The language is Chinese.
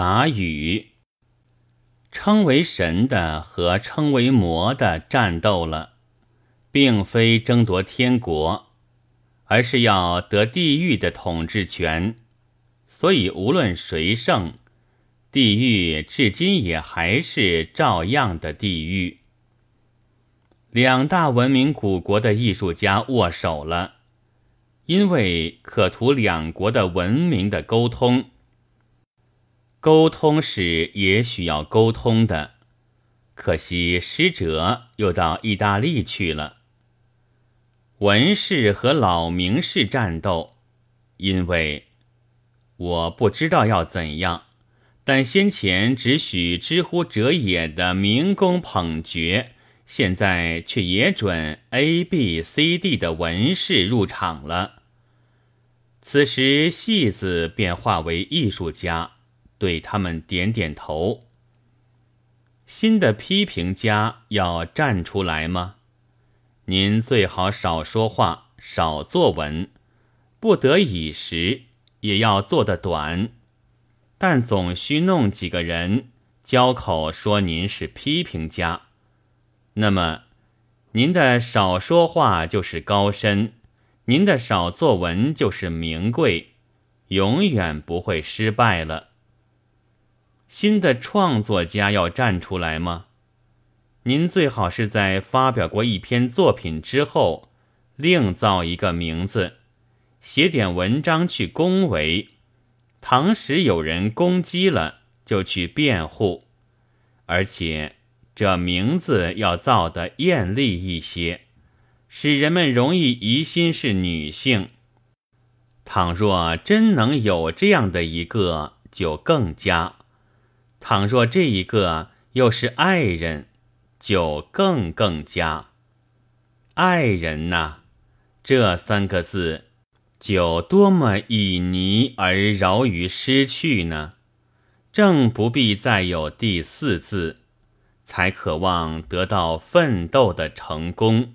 杂语，称为神的和称为魔的战斗了，并非争夺天国，而是要得地狱的统治权。所以无论谁胜，地狱至今也还是照样的地狱。两大文明古国的艺术家握手了，因为可图两国的文明的沟通。沟通时也许要沟通的，可惜使者又到意大利去了。文士和老名士战斗，因为我不知道要怎样，但先前只许知乎者也的明公捧爵，现在却也准 A、B、C、D 的文士入场了。此时戏子便化为艺术家。对他们点点头。新的批评家要站出来吗？您最好少说话，少作文，不得已时也要做得短，但总需弄几个人交口说您是批评家。那么，您的少说话就是高深，您的少作文就是名贵，永远不会失败了。新的创作家要站出来吗？您最好是在发表过一篇作品之后，另造一个名字，写点文章去恭维。倘使有人攻击了，就去辩护，而且这名字要造得艳丽一些，使人们容易疑心是女性。倘若真能有这样的一个，就更加。倘若这一个又是爱人，就更更加。爱人呐，这三个字，就多么以泥而饶于失去呢？正不必再有第四字，才渴望得到奋斗的成功。